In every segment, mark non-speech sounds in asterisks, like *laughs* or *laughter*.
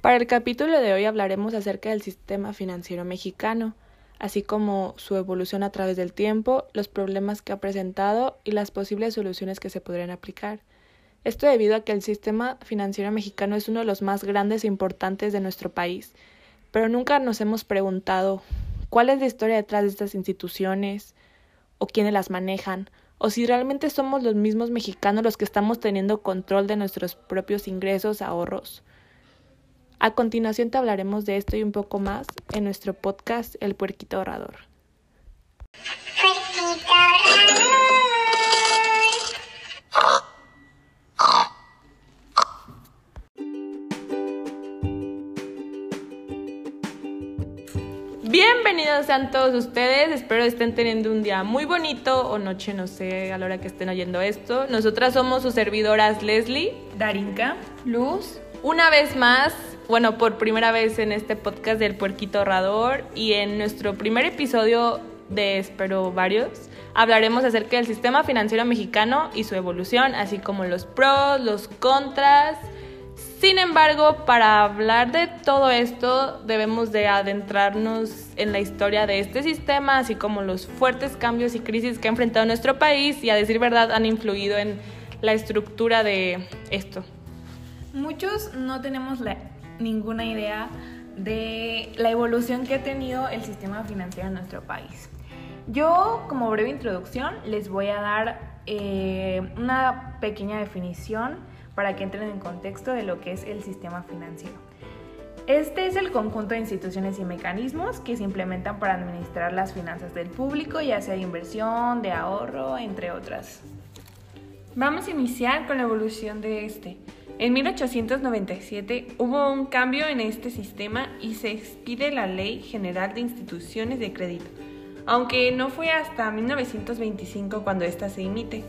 Para el capítulo de hoy hablaremos acerca del sistema financiero mexicano, así como su evolución a través del tiempo, los problemas que ha presentado y las posibles soluciones que se podrían aplicar. Esto debido a que el sistema financiero mexicano es uno de los más grandes e importantes de nuestro país, pero nunca nos hemos preguntado cuál es la historia detrás de estas instituciones o quiénes las manejan, o si realmente somos los mismos mexicanos los que estamos teniendo control de nuestros propios ingresos, ahorros. A continuación te hablaremos de esto y un poco más en nuestro podcast El Puerquito Ahorrador. Bienvenidos sean todos ustedes, espero estén teniendo un día muy bonito o noche, no sé, a la hora que estén oyendo esto. Nosotras somos sus servidoras Leslie, Darinka, Luz. Una vez más, bueno, por primera vez en este podcast del Puerquito Ahorrador y en nuestro primer episodio de espero varios, hablaremos acerca del sistema financiero mexicano y su evolución, así como los pros, los contras. Sin embargo, para hablar de todo esto debemos de adentrarnos en la historia de este sistema, así como los fuertes cambios y crisis que ha enfrentado nuestro país y a decir verdad han influido en la estructura de esto. Muchos no tenemos la ninguna idea de la evolución que ha tenido el sistema financiero en nuestro país. Yo, como breve introducción, les voy a dar eh, una pequeña definición para que entren en contexto de lo que es el sistema financiero. Este es el conjunto de instituciones y mecanismos que se implementan para administrar las finanzas del público, ya sea de inversión, de ahorro, entre otras. Vamos a iniciar con la evolución de este. En 1897 hubo un cambio en este sistema y se expide la Ley General de Instituciones de Crédito, aunque no fue hasta 1925 cuando ésta se emite.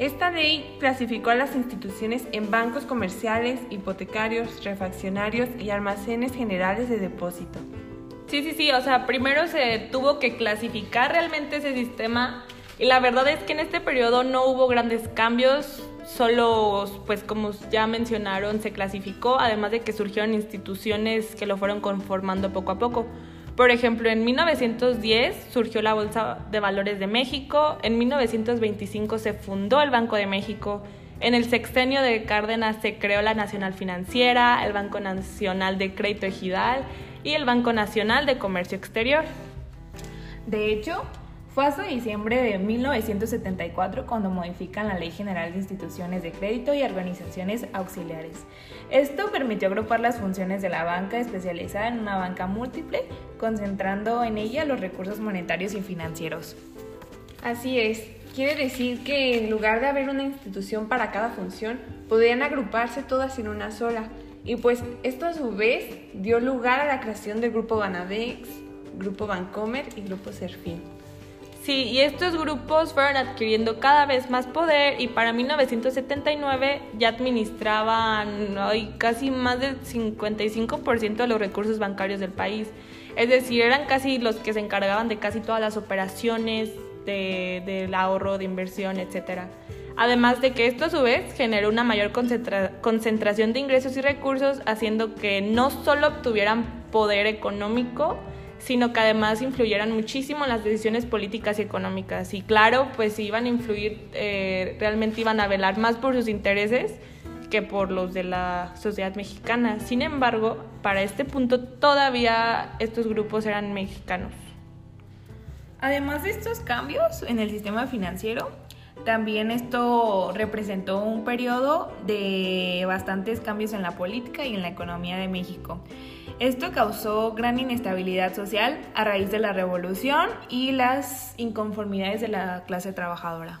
Esta ley clasificó a las instituciones en bancos comerciales, hipotecarios, refaccionarios y almacenes generales de depósito. Sí, sí, sí, o sea, primero se tuvo que clasificar realmente ese sistema y la verdad es que en este periodo no hubo grandes cambios, solo, pues como ya mencionaron, se clasificó, además de que surgieron instituciones que lo fueron conformando poco a poco. Por ejemplo, en 1910 surgió la Bolsa de Valores de México, en 1925 se fundó el Banco de México, en el sexenio de Cárdenas se creó la Nacional Financiera, el Banco Nacional de Crédito Ejidal y el Banco Nacional de Comercio Exterior. De hecho, fue hasta diciembre de 1974 cuando modifican la Ley General de Instituciones de Crédito y Organizaciones Auxiliares. Esto permitió agrupar las funciones de la banca especializada en una banca múltiple, concentrando en ella los recursos monetarios y financieros. Así es, quiere decir que en lugar de haber una institución para cada función, podían agruparse todas en una sola. Y pues esto a su vez dio lugar a la creación del Grupo Banadex, Grupo Bancomer y Grupo Serfín. Sí, y estos grupos fueron adquiriendo cada vez más poder y para 1979 ya administraban casi más del 55% de los recursos bancarios del país. Es decir, eran casi los que se encargaban de casi todas las operaciones de, del ahorro, de inversión, etc. Además de que esto a su vez generó una mayor concentración de ingresos y recursos, haciendo que no solo obtuvieran poder económico, sino que además influyeran muchísimo en las decisiones políticas y económicas. Y claro, pues iban a influir, eh, realmente iban a velar más por sus intereses que por los de la sociedad mexicana. Sin embargo, para este punto todavía estos grupos eran mexicanos. Además de estos cambios en el sistema financiero, también esto representó un periodo de bastantes cambios en la política y en la economía de México. Esto causó gran inestabilidad social a raíz de la revolución y las inconformidades de la clase trabajadora.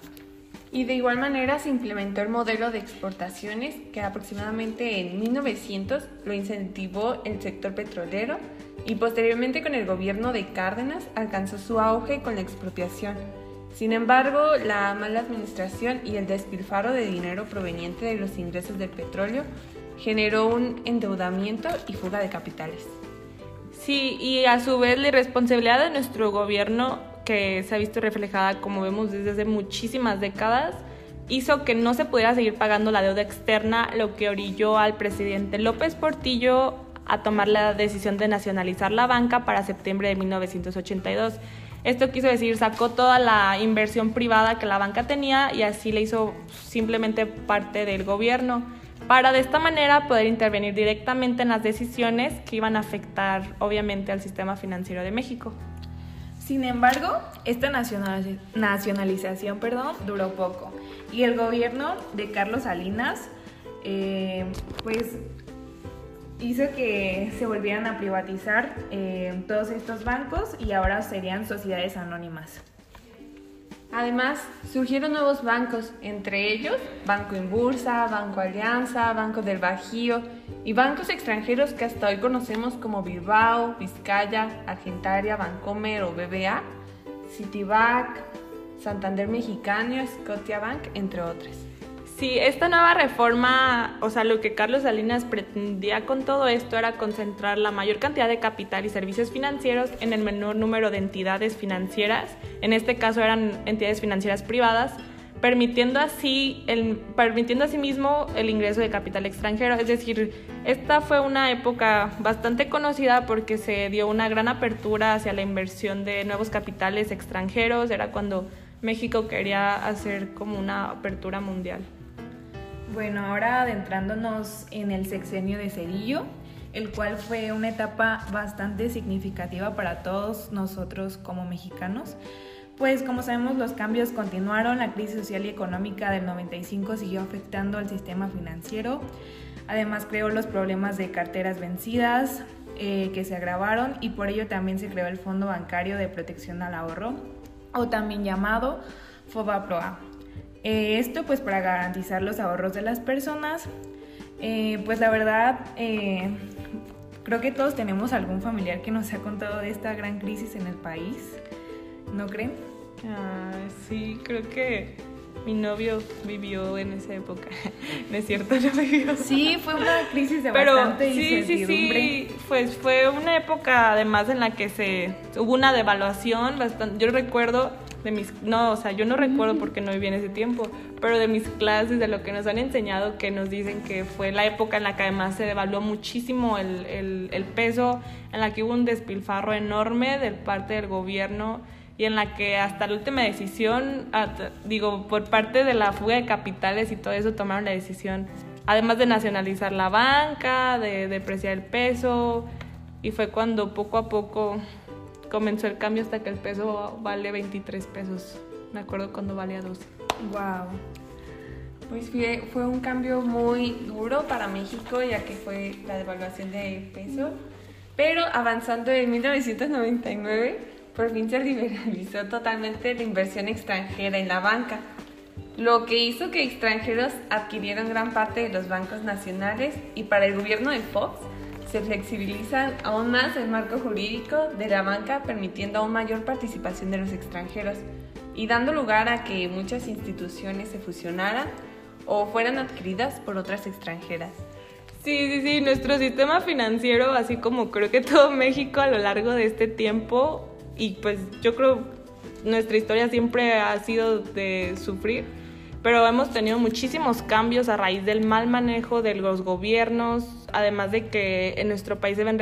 Y de igual manera se implementó el modelo de exportaciones que aproximadamente en 1900 lo incentivó el sector petrolero y posteriormente con el gobierno de Cárdenas alcanzó su auge con la expropiación sin embargo, la mala administración y el despilfarro de dinero proveniente de los ingresos del petróleo generó un endeudamiento y fuga de capitales. Sí, y a su vez la irresponsabilidad de nuestro gobierno, que se ha visto reflejada, como vemos, desde muchísimas décadas, hizo que no se pudiera seguir pagando la deuda externa, lo que orilló al presidente López Portillo a tomar la decisión de nacionalizar la banca para septiembre de 1982. Esto quiso decir, sacó toda la inversión privada que la banca tenía y así le hizo simplemente parte del gobierno, para de esta manera poder intervenir directamente en las decisiones que iban a afectar obviamente al sistema financiero de México. Sin embargo, esta nacionalización perdón, duró poco y el gobierno de Carlos Salinas eh, pues hizo que se volvieran a privatizar eh, todos estos bancos y ahora serían sociedades anónimas. Además, surgieron nuevos bancos, entre ellos Banco Inbursa, Banco Alianza, Banco del Bajío y bancos extranjeros que hasta hoy conocemos como Bilbao, Vizcaya, Argentaria, Bancomer o BBA, Citibank, Santander Mexicano, Scotiabank, entre otros. Sí, esta nueva reforma, o sea, lo que Carlos Salinas pretendía con todo esto era concentrar la mayor cantidad de capital y servicios financieros en el menor número de entidades financieras, en este caso eran entidades financieras privadas, permitiendo así, el, permitiendo asimismo el ingreso de capital extranjero. Es decir, esta fue una época bastante conocida porque se dio una gran apertura hacia la inversión de nuevos capitales extranjeros, era cuando México quería hacer como una apertura mundial. Bueno, ahora adentrándonos en el sexenio de Cedillo, el cual fue una etapa bastante significativa para todos nosotros como mexicanos. Pues como sabemos los cambios continuaron, la crisis social y económica del 95 siguió afectando al sistema financiero, además creó los problemas de carteras vencidas eh, que se agravaron y por ello también se creó el Fondo Bancario de Protección al Ahorro, o también llamado FOBAPROA. Eh, esto pues para garantizar los ahorros de las personas. Eh, pues la verdad, eh, creo que todos tenemos algún familiar que nos ha contado de esta gran crisis en el país, ¿no creen? Ah, sí, creo que mi novio vivió en esa época. *laughs* ¿No es cierto? No vivió. Sí, fue una crisis de Pero, bastante sí, Sí, sí, pues fue una época además en la que se hubo una devaluación bastante. Yo recuerdo de mis, no, o sea, yo no recuerdo porque no viví en ese tiempo, pero de mis clases, de lo que nos han enseñado, que nos dicen que fue la época en la que además se devaluó muchísimo el, el, el peso, en la que hubo un despilfarro enorme de parte del gobierno y en la que hasta la última decisión, digo, por parte de la fuga de capitales y todo eso tomaron la decisión, además de nacionalizar la banca, de depreciar el peso, y fue cuando poco a poco comenzó el cambio hasta que el peso vale 23 pesos. Me acuerdo cuando valía 12. Wow. Pues fue, fue un cambio muy duro para México ya que fue la devaluación de peso. Pero avanzando en 1999, por fin se liberalizó totalmente la inversión extranjera en la banca, lo que hizo que extranjeros adquirieran gran parte de los bancos nacionales y para el gobierno de Fox se flexibiliza aún más el marco jurídico de la banca, permitiendo aún mayor participación de los extranjeros y dando lugar a que muchas instituciones se fusionaran o fueran adquiridas por otras extranjeras. Sí, sí, sí, nuestro sistema financiero, así como creo que todo México a lo largo de este tiempo, y pues yo creo nuestra historia siempre ha sido de sufrir, pero hemos tenido muchísimos cambios a raíz del mal manejo de los gobiernos, además de que en nuestro país se ven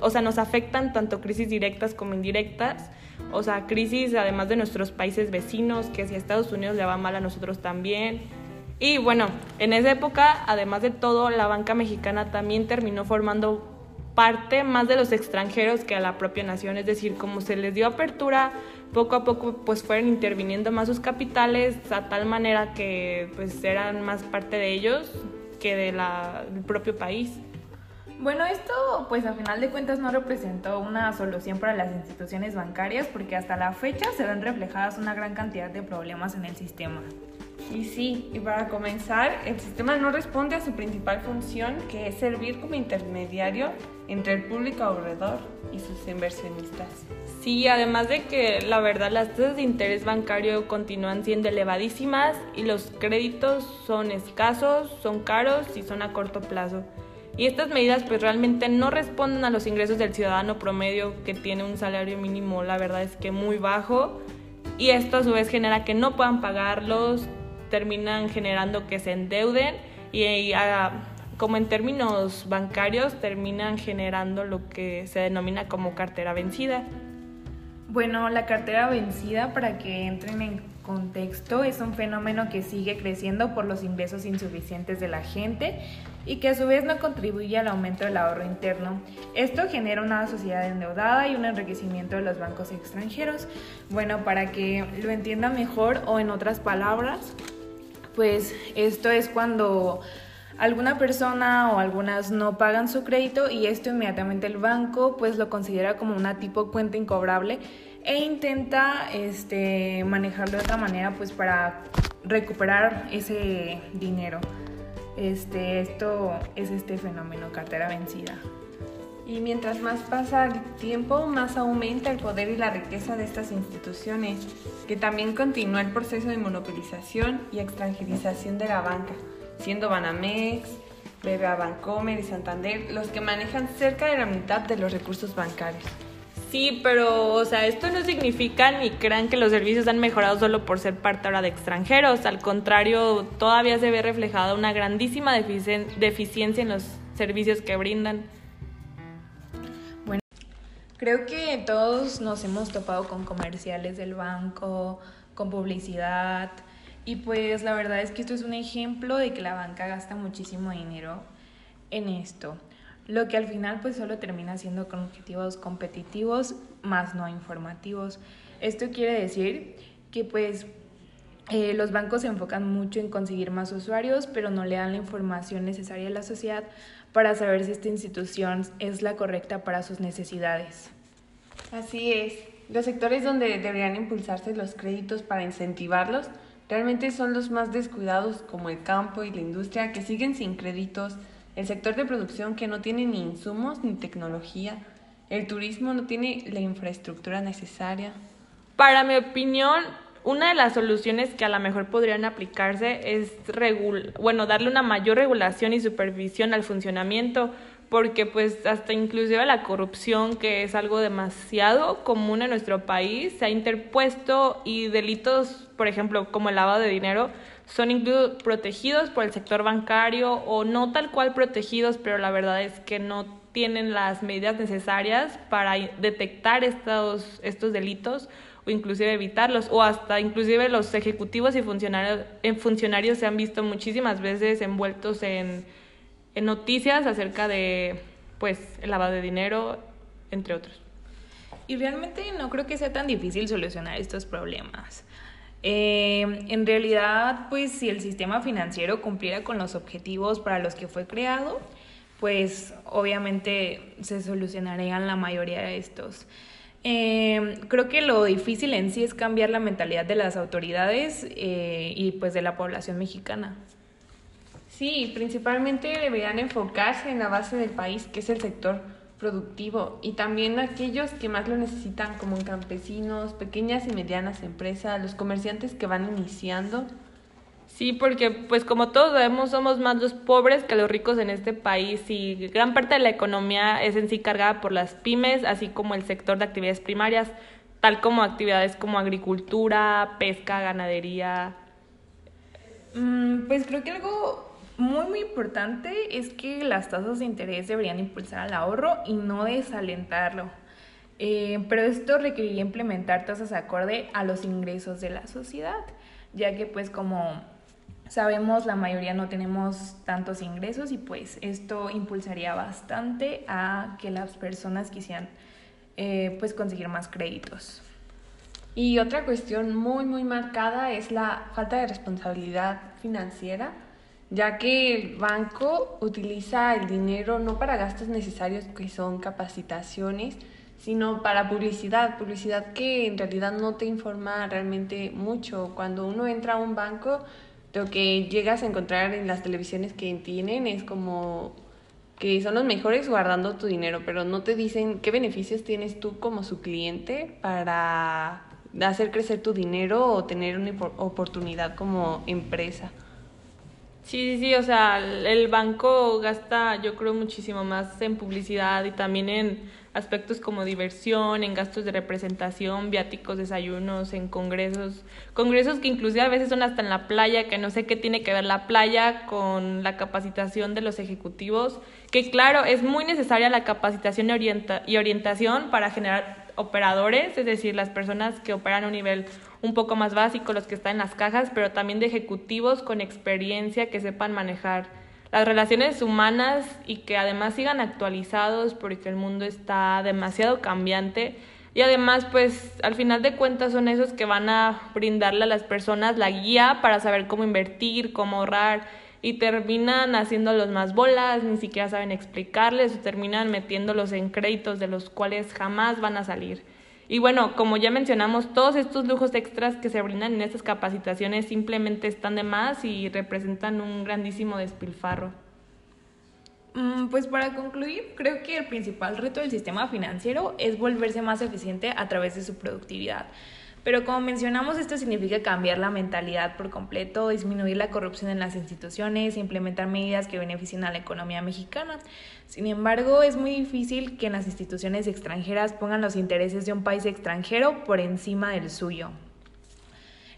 o sea, nos afectan tanto crisis directas como indirectas, o sea, crisis además de nuestros países vecinos, que si a Estados Unidos le va mal a nosotros también. Y bueno, en esa época, además de todo, la banca mexicana también terminó formando parte más de los extranjeros que a la propia nación, es decir, como se les dio apertura, poco a poco pues fueron interviniendo más sus capitales a tal manera que pues eran más parte de ellos que de del propio país. Bueno, esto pues a final de cuentas no representó una solución para las instituciones bancarias porque hasta la fecha se ven reflejadas una gran cantidad de problemas en el sistema. Y sí, y para comenzar, el sistema no responde a su principal función, que es servir como intermediario entre el público ahorrador y sus inversionistas. Sí, además de que la verdad las tasas de interés bancario continúan siendo elevadísimas y los créditos son escasos, son caros y son a corto plazo. Y estas medidas pues realmente no responden a los ingresos del ciudadano promedio que tiene un salario mínimo, la verdad es que muy bajo. Y esto a su vez genera que no puedan pagarlos, terminan generando que se endeuden y, como en términos bancarios, terminan generando lo que se denomina como cartera vencida. Bueno, la cartera vencida, para que entren en contexto, es un fenómeno que sigue creciendo por los ingresos insuficientes de la gente y que a su vez no contribuye al aumento del ahorro interno. Esto genera una sociedad endeudada y un enriquecimiento de los bancos extranjeros. Bueno, para que lo entiendan mejor o en otras palabras, pues esto es cuando alguna persona o algunas no pagan su crédito y esto inmediatamente el banco pues lo considera como una tipo cuenta incobrable e intenta este, manejarlo de otra manera pues para recuperar ese dinero. Este, esto es este fenómeno cartera vencida. Y mientras más pasa el tiempo, más aumenta el poder y la riqueza de estas instituciones, que también continúa el proceso de monopolización y extranjerización de la banca, siendo Banamex, BBA Bancomer y Santander los que manejan cerca de la mitad de los recursos bancarios. Sí, pero, o sea, esto no significa ni crean que los servicios han mejorado solo por ser parte ahora de extranjeros. Al contrario, todavía se ve reflejada una grandísima deficiencia en los servicios que brindan. Bueno, creo que todos nos hemos topado con comerciales del banco, con publicidad, y pues la verdad es que esto es un ejemplo de que la banca gasta muchísimo dinero en esto lo que al final pues solo termina siendo con objetivos competitivos más no informativos. Esto quiere decir que pues eh, los bancos se enfocan mucho en conseguir más usuarios, pero no le dan la información necesaria a la sociedad para saber si esta institución es la correcta para sus necesidades. Así es. Los sectores donde deberían impulsarse los créditos para incentivarlos realmente son los más descuidados como el campo y la industria que siguen sin créditos el sector de producción que no tiene ni insumos ni tecnología, el turismo no tiene la infraestructura necesaria. Para mi opinión, una de las soluciones que a lo mejor podrían aplicarse es bueno, darle una mayor regulación y supervisión al funcionamiento, porque pues hasta inclusive la corrupción, que es algo demasiado común en nuestro país, se ha interpuesto y delitos, por ejemplo, como el lavado de dinero, son incluso protegidos por el sector bancario o no tal cual protegidos, pero la verdad es que no tienen las medidas necesarias para detectar estos, estos delitos o inclusive evitarlos o hasta inclusive los ejecutivos y funcionarios, en funcionarios se han visto muchísimas veces envueltos en, en noticias acerca de pues el lavado de dinero entre otros. Y realmente no creo que sea tan difícil solucionar estos problemas. Eh, en realidad, pues si el sistema financiero cumpliera con los objetivos para los que fue creado, pues obviamente se solucionarían la mayoría de estos. Eh, creo que lo difícil en sí es cambiar la mentalidad de las autoridades eh, y pues de la población mexicana. Sí, principalmente deberían enfocarse en la base del país, que es el sector productivo y también aquellos que más lo necesitan como campesinos, pequeñas y medianas empresas, los comerciantes que van iniciando. Sí, porque pues como todos sabemos somos más los pobres que los ricos en este país y gran parte de la economía es en sí cargada por las pymes, así como el sector de actividades primarias, tal como actividades como agricultura, pesca, ganadería. Mm, pues creo que algo muy, muy importante es que las tasas de interés deberían impulsar al ahorro y no desalentarlo. Eh, pero esto requeriría implementar tasas acorde a los ingresos de la sociedad, ya que pues como sabemos la mayoría no tenemos tantos ingresos y pues esto impulsaría bastante a que las personas quisieran eh, pues conseguir más créditos. Y otra cuestión muy muy marcada es la falta de responsabilidad financiera ya que el banco utiliza el dinero no para gastos necesarios que son capacitaciones, sino para publicidad, publicidad que en realidad no te informa realmente mucho. Cuando uno entra a un banco, lo que llegas a encontrar en las televisiones que tienen es como que son los mejores guardando tu dinero, pero no te dicen qué beneficios tienes tú como su cliente para hacer crecer tu dinero o tener una oportunidad como empresa. Sí, sí, sí, o sea, el banco gasta yo creo muchísimo más en publicidad y también en aspectos como diversión, en gastos de representación, viáticos, desayunos, en congresos, congresos que inclusive a veces son hasta en la playa, que no sé qué tiene que ver la playa con la capacitación de los ejecutivos, que claro, es muy necesaria la capacitación y, orienta y orientación para generar operadores, es decir, las personas que operan a un nivel un poco más básico, los que están en las cajas, pero también de ejecutivos con experiencia que sepan manejar las relaciones humanas y que además sigan actualizados porque el mundo está demasiado cambiante. Y además pues al final de cuentas son esos que van a brindarle a las personas la guía para saber cómo invertir, cómo ahorrar y terminan haciéndolos más bolas, ni siquiera saben explicarles o terminan metiéndolos en créditos de los cuales jamás van a salir. Y bueno, como ya mencionamos, todos estos lujos extras que se brindan en estas capacitaciones simplemente están de más y representan un grandísimo despilfarro. Mm, pues para concluir, creo que el principal reto del sistema financiero es volverse más eficiente a través de su productividad. Pero como mencionamos, esto significa cambiar la mentalidad por completo, disminuir la corrupción en las instituciones, implementar medidas que beneficien a la economía mexicana. Sin embargo, es muy difícil que las instituciones extranjeras pongan los intereses de un país extranjero por encima del suyo.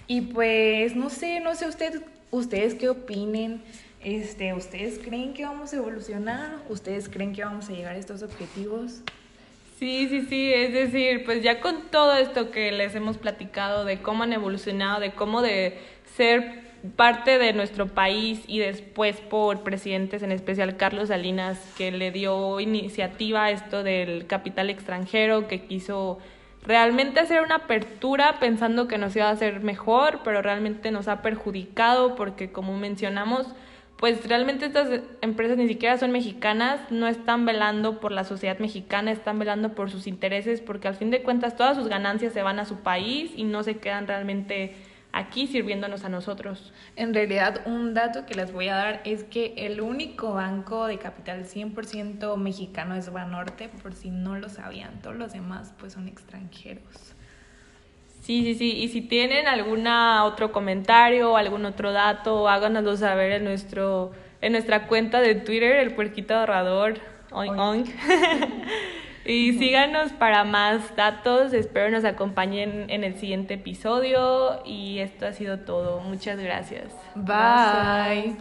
Y pues no sé, no sé usted, ustedes qué opinen. Este, ¿Ustedes creen que vamos a evolucionar? ¿Ustedes creen que vamos a llegar a estos objetivos? Sí, sí, sí, es decir, pues ya con todo esto que les hemos platicado de cómo han evolucionado, de cómo de ser parte de nuestro país y después por presidentes, en especial Carlos Salinas, que le dio iniciativa a esto del capital extranjero, que quiso realmente hacer una apertura pensando que nos iba a hacer mejor, pero realmente nos ha perjudicado porque como mencionamos, pues realmente estas empresas ni siquiera son mexicanas, no están velando por la sociedad mexicana, están velando por sus intereses, porque al fin de cuentas todas sus ganancias se van a su país y no se quedan realmente aquí sirviéndonos a nosotros. En realidad, un dato que les voy a dar es que el único banco de capital 100% mexicano es Banorte, por si no lo sabían, todos los demás pues son extranjeros. Sí, sí, sí. Y si tienen algún otro comentario o algún otro dato, háganoslo saber en, nuestro, en nuestra cuenta de Twitter, el puerquito ahorrador. Oink, *laughs* y síganos para más datos. Espero nos acompañen en el siguiente episodio. Y esto ha sido todo. Muchas gracias. Bye.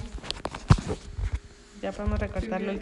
Ya podemos recortarlo.